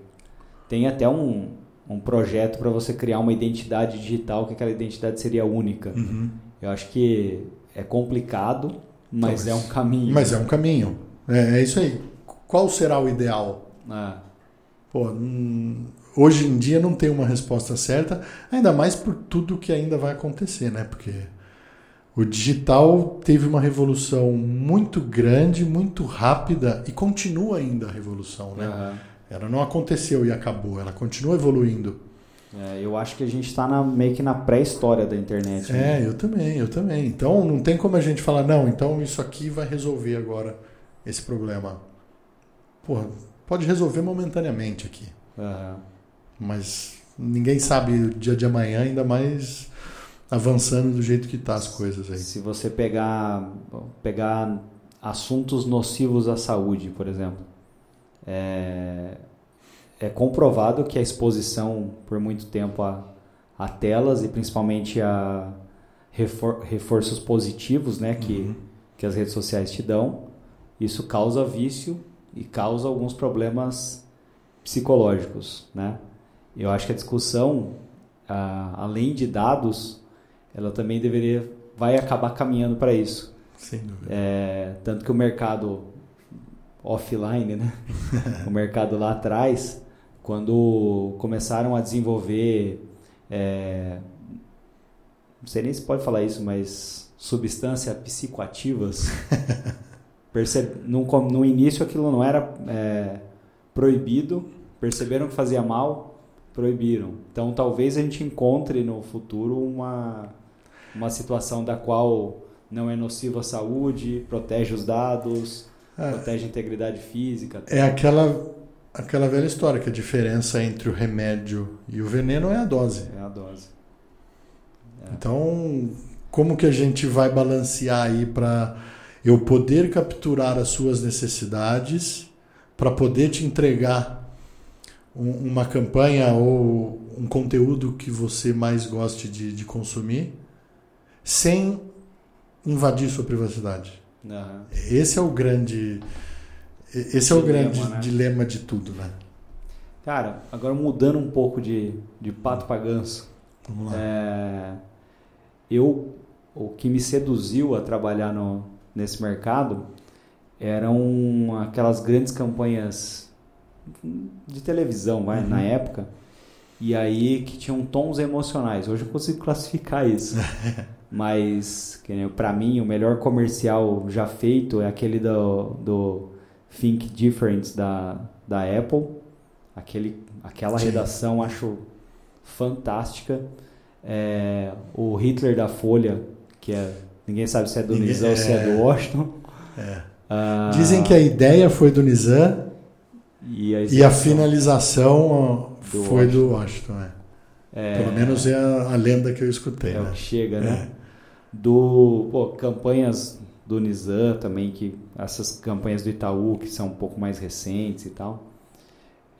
Tem até um, um projeto para você criar uma identidade digital que aquela identidade seria única. Uhum. Eu acho que é complicado, mas é um caminho. Mas é um caminho. É, é isso aí. Qual será o ideal? É. Pô, hum, hoje em dia não tem uma resposta certa, ainda mais por tudo que ainda vai acontecer, né? Porque o digital teve uma revolução muito grande, muito rápida e continua ainda a revolução, né? Uhum. Ela não aconteceu e acabou, ela continua evoluindo. É, eu acho que a gente está meio que na pré-história da internet. Né? É, eu também, eu também. Então não tem como a gente falar, não, então isso aqui vai resolver agora esse problema. Porra, pode resolver momentaneamente aqui. Uhum. Mas ninguém sabe o dia de amanhã, ainda mais avançando do jeito que está as coisas aí. Se você pegar, pegar assuntos nocivos à saúde, por exemplo, é, é comprovado que a exposição por muito tempo a, a telas e principalmente a refor, reforços positivos né, que, uhum. que as redes sociais te dão, isso causa vício e causa alguns problemas psicológicos. Né? Eu acho que a discussão, além de dados, ela também deveria vai acabar caminhando para isso. Sem dúvida. É, tanto que o mercado offline, né? o mercado lá atrás, quando começaram a desenvolver, é, não sei nem se pode falar isso, mas substâncias psicoativas, percebe, no, no início aquilo não era é, proibido, perceberam que fazia mal, proibiram. Então talvez a gente encontre no futuro uma, uma situação da qual não é nocivo à saúde, protege os dados, é. Protege a integridade física. É aquela, aquela velha história que a diferença entre o remédio e o veneno é a dose. É a dose. É. Então, como que a gente vai balancear aí para eu poder capturar as suas necessidades para poder te entregar um, uma campanha ou um conteúdo que você mais goste de, de consumir sem invadir sua privacidade? Uhum. Esse é o grande. Esse dilema, é o grande né? dilema de tudo, né? Cara, agora mudando um pouco de, de pato para ganso. Vamos lá. É, eu, o que me seduziu a trabalhar no, nesse mercado eram aquelas grandes campanhas de televisão, vai, uhum. na época. E aí que tinham tons emocionais. Hoje eu consigo classificar isso. Mas, para mim, o melhor comercial já feito é aquele do, do Think Different da, da Apple. Aquele, aquela redação acho fantástica. É, o Hitler da Folha, que é, ninguém sabe se é do Nizam ou se é do é. Washington. É. Ah, Dizem que a ideia foi do Nizam e a, e a finalização do foi Washington. do Washington. É. É, Pelo menos é a, a, lenda que eu escutei. É né? o que chega, né? É do pô, campanhas do Nizam também, que essas campanhas do Itaú que são um pouco mais recentes e tal.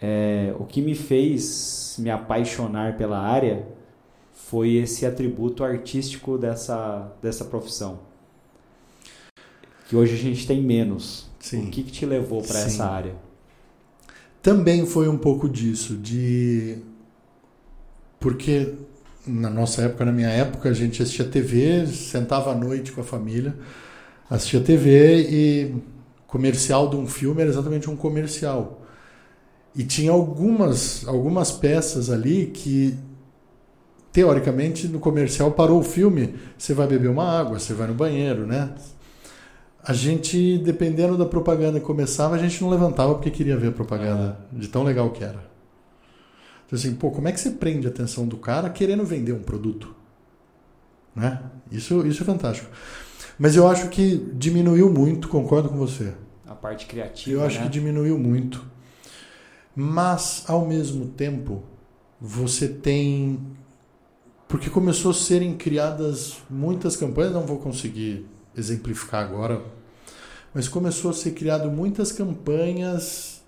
É, o que me fez me apaixonar pela área foi esse atributo artístico dessa, dessa profissão. Que hoje a gente tem menos. Sim. O que, que te levou para essa área? Também foi um pouco disso, de porque na nossa época, na minha época, a gente assistia TV, sentava à noite com a família, assistia TV e comercial de um filme era exatamente um comercial. E tinha algumas, algumas peças ali que, teoricamente, no comercial parou o filme, você vai beber uma água, você vai no banheiro, né? a gente, dependendo da propaganda que começava, a gente não levantava porque queria ver a propaganda, de tão legal que era. Então, assim, pô, como é que você prende a atenção do cara querendo vender um produto? Né? Isso, isso é fantástico. Mas eu acho que diminuiu muito, concordo com você. A parte criativa. Eu acho né? que diminuiu muito. Mas, ao mesmo tempo, você tem. Porque começou a serem criadas muitas campanhas, não vou conseguir exemplificar agora, mas começou a ser criado muitas campanhas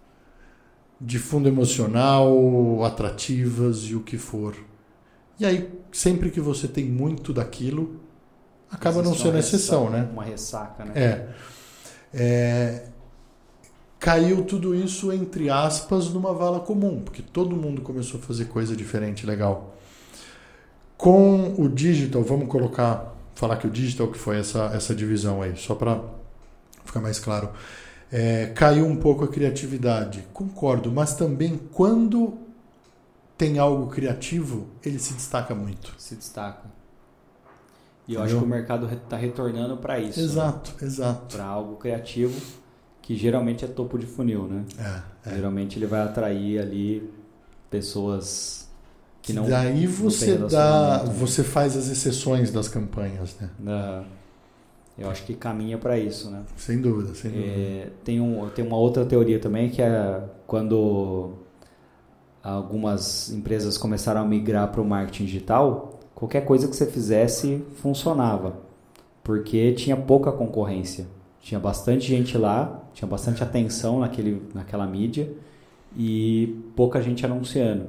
de fundo emocional, atrativas e o que for. E aí, sempre que você tem muito daquilo, acaba não sendo exceção, ressaca- né? Uma ressaca, né? É. É, Caiu tudo isso, entre aspas, numa vala comum, porque todo mundo começou a fazer coisa diferente, legal. Com o digital, vamos colocar, falar que o digital que foi essa, essa divisão aí, só para ficar mais claro. É, caiu um pouco a criatividade, concordo, mas também quando tem algo criativo, ele se destaca muito. Se destaca. E eu Entendeu? acho que o mercado está retornando para isso. Exato, exato. Para algo criativo, que geralmente é topo de funil, né? É, é. Geralmente ele vai atrair ali pessoas que não. Daí não você dá, relacionamento, né? você faz as exceções das campanhas, né? Aham. Eu acho que caminha para isso, né? Sem dúvida, sem dúvida. É, tem, um, tem uma outra teoria também que é quando algumas empresas começaram a migrar para o marketing digital, qualquer coisa que você fizesse funcionava, porque tinha pouca concorrência. Tinha bastante gente lá, tinha bastante atenção naquele, naquela mídia e pouca gente anunciando.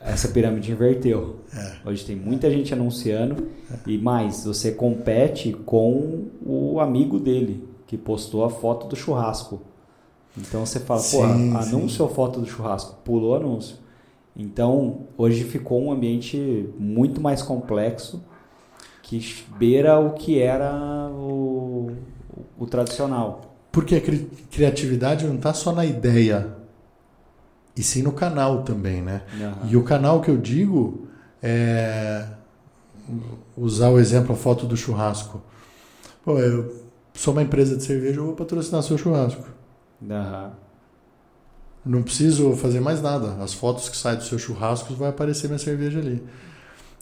Essa pirâmide inverteu. É. Hoje tem muita gente anunciando e mais, você compete com o amigo dele que postou a foto do churrasco. Então você fala, pô, Sim, anúncio ou foto do churrasco? Pulou anúncio. Então hoje ficou um ambiente muito mais complexo que beira o que era o, o tradicional. Porque a cri- criatividade não está só na ideia, e sim no canal também, né? Aham. E o canal que eu digo é usar o exemplo, a foto do churrasco. Pô, eu sou uma empresa de cerveja, eu vou patrocinar seu churrasco. Aham. Não preciso fazer mais nada. As fotos que saem do seu churrasco vai aparecer minha cerveja ali.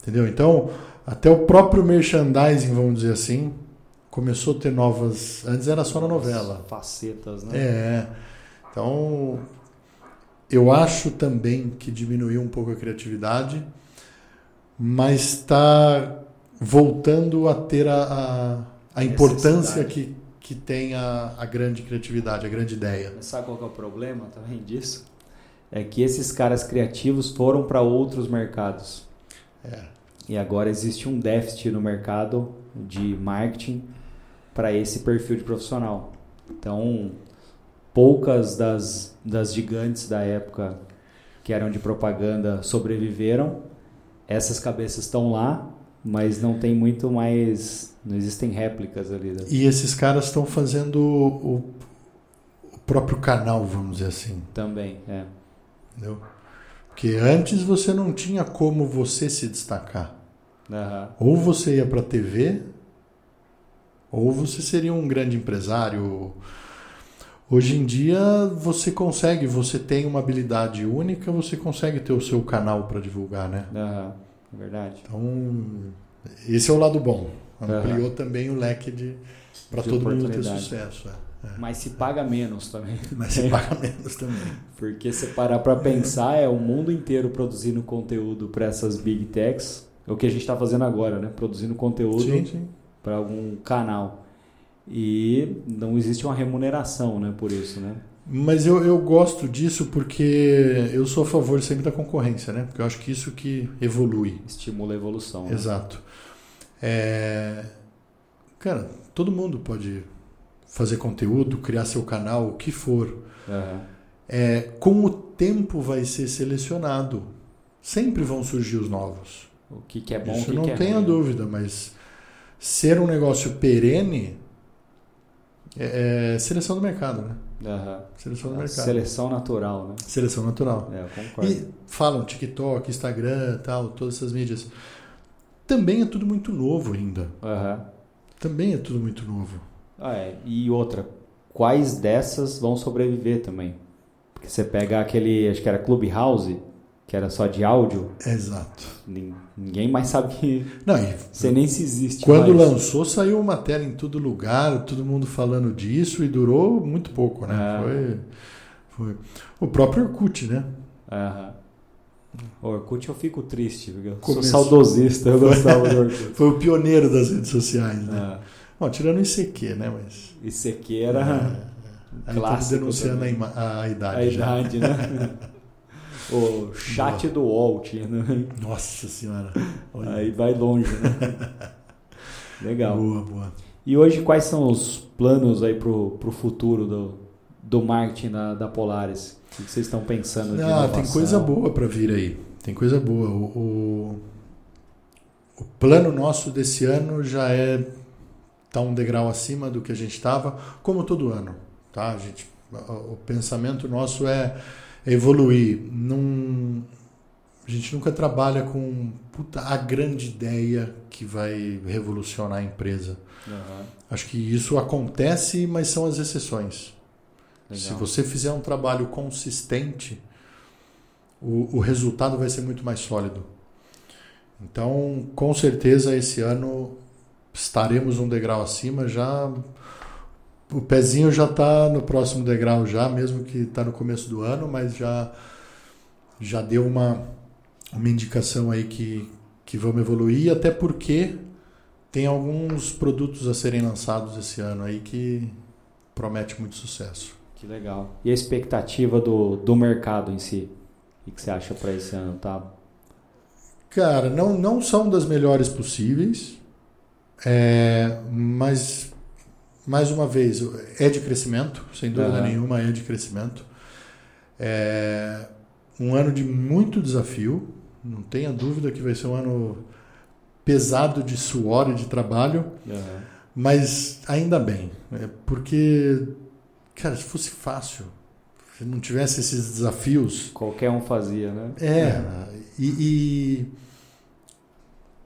Entendeu? Então, até o próprio merchandising, vamos dizer assim, começou a ter novas. Antes era só na novela. Facetas, né? É. Então, eu acho também que diminuiu um pouco a criatividade, mas está voltando a ter a, a, a importância que, que tem a, a grande criatividade, a grande ideia. Sabe qual que é o problema também disso? É que esses caras criativos foram para outros mercados. É. E agora existe um déficit no mercado de marketing para esse perfil de profissional. Então, poucas das, das gigantes da época que eram de propaganda sobreviveram. Essas cabeças estão lá, mas não tem muito mais. Não existem réplicas ali. né? E esses caras estão fazendo o, o próprio canal, vamos dizer assim. Também, é. Entendeu? Porque antes você não tinha como você se destacar. Aham. Ou você ia para a TV, ou você seria um grande empresário. Hoje em dia você consegue, você tem uma habilidade única, você consegue ter o seu canal para divulgar, né? Aham. É verdade. Então, esse é o lado bom. Ampliou também o leque de para todo mundo ter sucesso. é. Mas se paga menos também. Mas você paga menos também. Porque se parar para pensar, é o mundo inteiro produzindo conteúdo para essas big techs. É o que a gente está fazendo agora, né? Produzindo conteúdo para algum canal. E não existe uma remuneração, né, por isso, né? Mas eu, eu gosto disso porque eu sou a favor sempre da concorrência, né? Porque eu acho que isso que evolui. Estimula a evolução. né? Exato. É, Cara, todo mundo pode fazer conteúdo, criar seu canal, o que for. Aham. É, com o tempo vai ser selecionado. Sempre vão surgir os novos. O que, que é bom, Isso que, não que é tenha ruim. dúvida, mas ser um negócio perene é, é seleção do mercado, né? Aham. Seleção do mercado. Seleção natural, né? Seleção natural. É, eu concordo. E falam TikTok, Instagram, tal, todas essas mídias. Também é tudo muito novo ainda. Aham. Também é tudo muito novo. Ah, é. E outra, quais dessas vão sobreviver também? Porque você pega aquele, acho que era Clubhouse, que era só de áudio. Exato. Ninguém mais sabe que. Não, e você nem se existe. Quando mais. lançou, saiu matéria em todo lugar, todo mundo falando disso e durou muito pouco, né? É. Foi, foi. O próprio Orkut, né? Aham. O Orkut eu fico triste, porque eu Começou. sou saudosista, eu gostava do Orkut. Foi o pioneiro das redes sociais, né? É. Bom, tirando o ICQ, né? Mas. Aqui era É, aí clássico tá denunciando a, a idade. a já. idade, né? o chat do tinha, né? Nossa senhora. Olha. Aí vai longe, né? Legal. Boa, boa. E hoje quais são os planos aí pro, pro futuro do, do marketing da, da Polaris? O que vocês estão pensando de Ah, tem inovação? coisa boa para vir aí. Tem coisa boa. O, o, o plano nosso desse ano já é tá um degrau acima do que a gente estava, como todo ano, tá? A gente, o pensamento nosso é evoluir. Não, a gente nunca trabalha com puta, a grande ideia que vai revolucionar a empresa. Aham, Acho que isso acontece, mas são as exceções. legal. Se você fizer um trabalho consistente, o, o resultado vai ser muito mais sólido. Então, com certeza, esse ano estaremos um degrau acima. Já o pezinho já está no próximo degrau já, mesmo que está no começo do ano, mas já já deu uma uma indicação aí que que vamos evoluir, até porque tem alguns produtos a serem lançados esse ano aí que promete muito sucesso. Que legal. E a expectativa do, do mercado em si? O que você acha para esse ano? Tá? Cara, não, não são das melhores possíveis, é, mas, mais uma vez, é de crescimento, sem dúvida Aham. nenhuma, é de crescimento. É um ano de muito desafio, não tenha dúvida que vai ser um ano pesado de suor e de trabalho, Aham. mas ainda bem, é, porque, cara, se fosse fácil, se não tivesse esses desafios, Qualquer um fazia, né? é, e, e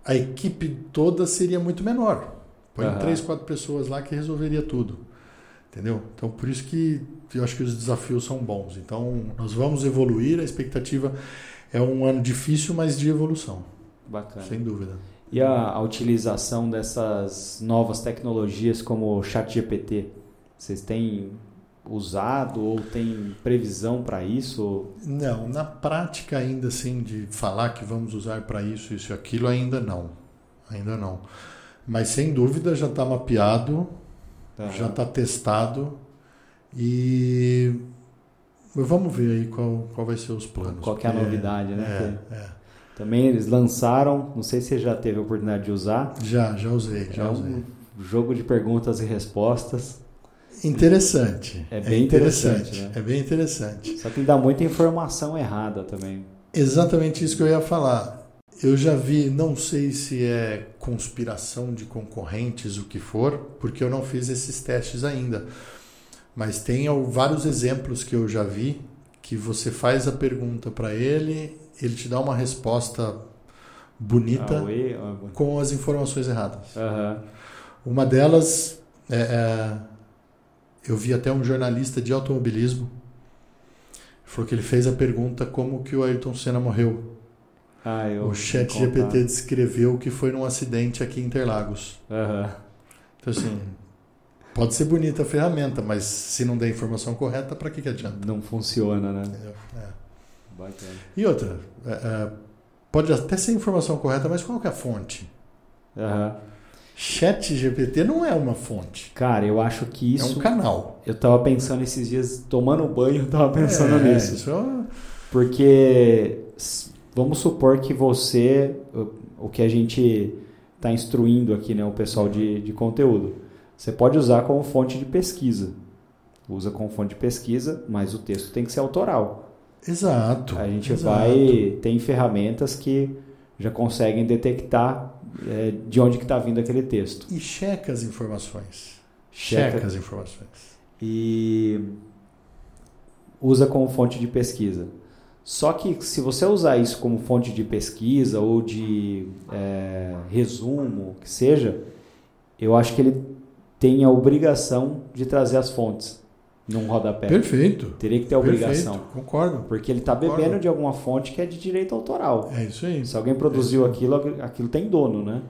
a equipe toda seria muito menor. Põe Aham. três, quatro pessoas lá que resolveria tudo. Entendeu? Então, por isso que eu acho que os desafios são bons. Então, nós vamos evoluir. A expectativa é um ano difícil, mas de evolução, Bacana. sem dúvida. E a, a utilização dessas novas tecnologias como o ChatGPT? Vocês têm usado ou tem previsão para isso? Não, na prática ainda assim de falar que vamos usar para isso, isso e aquilo, ainda não. Ainda não. Mas sem dúvida já está mapeado, Aham. já está testado e vamos ver aí qual, qual vai ser os planos. Qual que é a novidade, né? É, é. Também eles lançaram, não sei se você já teve a oportunidade de usar, Já, já usei, já é usei. um jogo de perguntas e respostas. Interessante. É bem interessante, né? É bem interessante. Só que ele dá muita informação errada também. Exatamente isso que eu ia falar. Eu já vi, não sei se é conspiração de concorrentes, o que for, porque eu não fiz esses testes ainda. Mas tem vários exemplos que eu já vi que você faz a pergunta para ele, ele te dá uma resposta bonita Ah, ah, com as informações erradas. Aham. Uma delas, é, é, eu vi até um jornalista de automobilismo, falou que ele fez a pergunta como que o Ayrton Senna morreu. Ah, o chat. GPT descreveu que foi num acidente aqui em Interlagos. Aham. Então assim, pode ser bonita a ferramenta, mas se não der a informação correta, para que, que adianta? Não funciona, né? É. Bacana. E outra, é, é, pode até ser a informação correta, mas qual que é a fonte? Aham. Chat GPT não é uma fonte, Cara, eu acho que é um isso. canal. Eu tava pensando esses dias, tomando banho, eu tava pensando É, nisso. Isso é- Porque vamos supor que você, o, que a gente está instruindo aqui, né, o pessoal de, de conteúdo, você pode usar como fonte de pesquisa. Usa como fonte de pesquisa, mas o texto tem que ser autoral. Exato. A gente exato. vai. Tem ferramentas que já conseguem detectar é, de onde que está vindo aquele texto. E checa as informações. Checa. Checa as informações. e usa como fonte de pesquisa. Só que se você usar isso como fonte de pesquisa ou de é, resumo, que seja, eu acho que ele tem a obrigação de trazer as fontes num rodapé. Perfeito. Teria que ter a obrigação. Perfeito. Concordo. Porque ele está bebendo de alguma fonte que é de direito autoral. É isso aí. Se alguém produziu é aquilo, aquilo tem dono, né?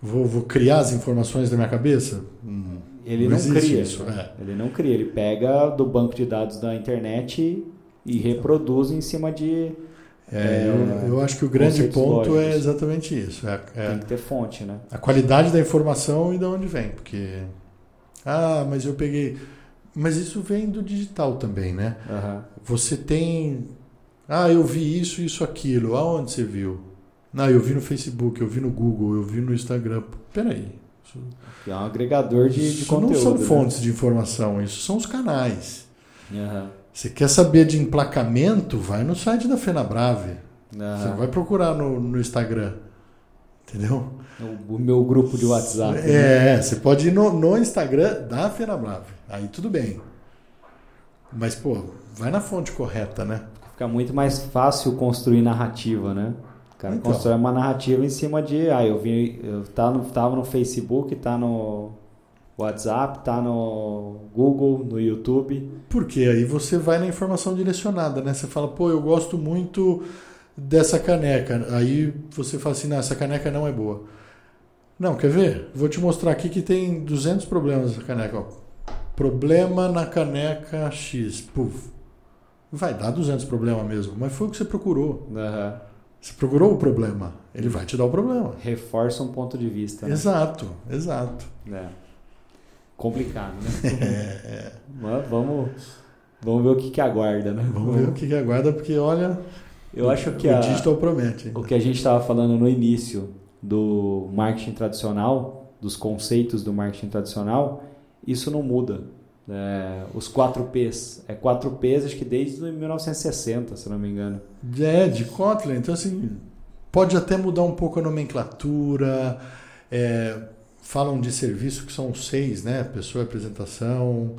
Vou, vou, criar as informações da minha cabeça? Hum, ele não, não cria. Isso, é. Ele não cria. Ele pega do banco de dados da internet e reproduz em cima de. É, é, eu, eu, acho que o grande ponto é lógicos. é exatamente isso. É, é, Tem que ter fonte, né? A qualidade da informação e de onde vem. Porque. Ah, mas eu peguei. Mas isso vem do digital também, né? Uhum. Você tem. Ah, eu vi isso, isso, aquilo. Aonde você viu? Não, eu vi no Facebook, eu vi no Google, eu vi no Instagram. Peraí. Isso, é um agregador de, de isso conteúdo. não são né? fontes de informação, isso são os canais. Uhum. Você quer saber de emplacamento? Vai no site da Fenabrave. Uhum. Você vai procurar no, no Instagram. Entendeu? O, meu grupo de WhatsApp. É, né? você pode ir no, no Instagram da Fenabrave. Aí tudo bem. Mas, pô, vai na fonte correta, né? Fica muito mais fácil construir narrativa, né? O cara então. constrói uma narrativa em cima de, ah, eu vi, eu tá no, tava no Facebook, tá no WhatsApp, tá no Google, no YouTube. Porque aí você vai na informação direcionada, né? Você fala, pô, eu gosto muito dessa caneca. Aí você fala assim, não, essa caneca não é boa. Não, quer ver? Vou te mostrar aqui que tem 200 problemas nessa caneca. Ó. Problema na caneca X. Puf. Vai dar 200 problemas mesmo, mas foi o que você procurou. Uhum. Você procurou o problema, ele vai te dar o problema. Reforça um ponto de vista. Né? Exato, exato. É. Complicado, né? é, é. Mas vamos, vamos ver o que, que aguarda, né? Vamos, ver o que, que aguarda, porque olha. Eu acho que o a, digital promete. O que a gente estava falando no início do marketing tradicional, dos conceitos do marketing tradicional, isso não muda. É, os 4 P's. É 4 P's, acho que desde 1960, se não me engano. É, de Kotlin. Então, assim, pode até mudar um pouco a nomenclatura. É, falam de serviço que são seis, né? Pessoa, apresentação.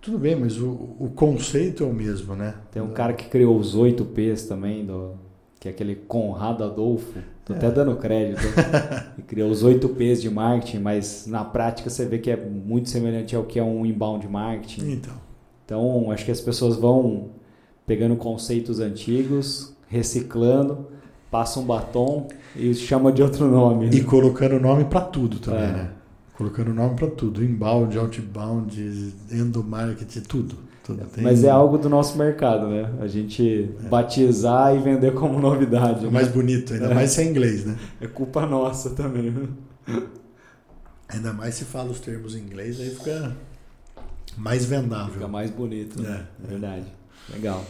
Tudo bem, mas o, o conceito é o mesmo, né? Tem um cara que criou os 8 P's também, do, que é aquele Conrado Adolfo. Tô é. até dando crédito. e criou os 8 P's de marketing, mas na prática você vê que é muito semelhante ao que é um inbound marketing. Então. Então, acho que as pessoas vão pegando conceitos antigos, reciclando, passam um batom e chama de outro nome. E colocando nome para tudo também, é. né? Colocando nome para tudo, inbound, outbound, endomarketing, tudo. tudo. Tem... Mas é algo do nosso mercado, né? A gente é. batizar e vender como novidade. É né? mais bonito, ainda é. mais se é inglês, né? É culpa nossa também. Ainda mais se fala os termos em inglês, aí fica mais vendável. Fica mais bonito, né? É, verdade. Legal.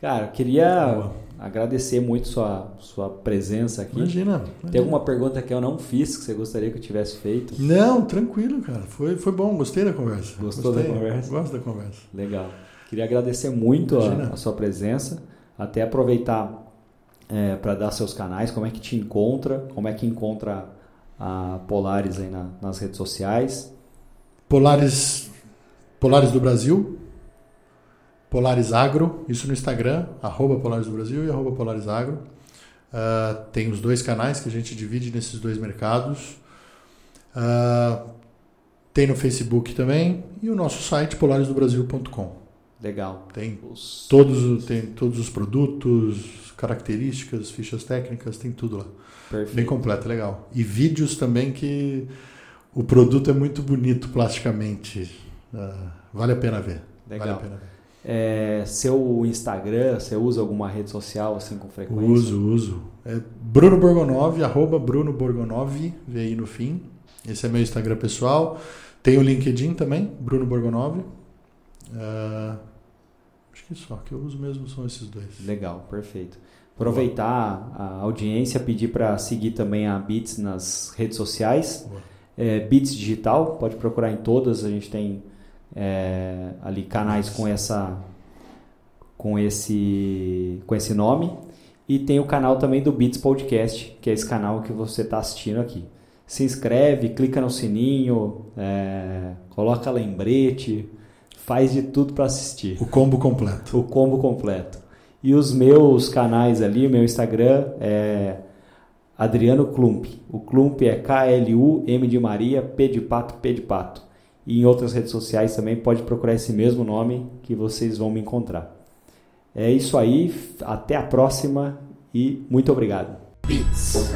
Cara, queria agradecer muito sua, sua presença aqui. Imagina, imagina, Tem alguma pergunta que eu não fiz que você gostaria que eu tivesse feito? Não, tranquilo, cara. Foi, foi bom, gostei da conversa. Gostou gostei, da conversa? Gosto da conversa. Legal. Queria agradecer muito a, a, sua presença. Até aproveitar é, para dar seus canais, como é que te encontra, como é que encontra a Polaris aí na, nas redes sociais. Polaris, Polaris do Brasil, Polaris Agro, isso no Instagram, arroba Polaris do Brasil e arroba Polaris Agro. Uh, tem os dois canais que a gente divide nesses dois mercados. Uh, tem no Facebook também e o nosso site polarisdobrasil.com. Legal. Tem os... todos, tem todos os produtos, características, fichas técnicas, tem tudo lá. Perfeito. Bem completo, legal. E vídeos também que o produto é muito bonito plasticamente. Uh, vale a pena ver. Legal. Vale a pena ver. É, seu Instagram, você usa alguma rede social assim com frequência? Uso, uso. É Bruno Borgonov, arroba Bruno Borgonov, vê aí no fim. Esse é meu Instagram pessoal. Tem o LinkedIn também, Bruno Borgonov. Uh, acho que só, que eu uso mesmo são esses dois. Legal, perfeito. Aproveitar a audiência, pedir para seguir também a Bits nas redes sociais. É, Bits Digital, pode procurar em todas, a gente tem é, ali canais com essa com esse com esse nome. E tem o canal também do Beats Podcast que é esse canal que você está assistindo aqui. Se inscreve clica no sininho é, coloca lembrete faz de tudo para assistir. O combo completo. O combo completo. E os meus canais ali o meu Instagram é Adriano Klump. O Klump é K L U M de Maria P de pato P de pato e em outras redes sociais também pode procurar esse mesmo nome que vocês vão me encontrar. É isso aí, até a próxima e muito obrigado. Beats.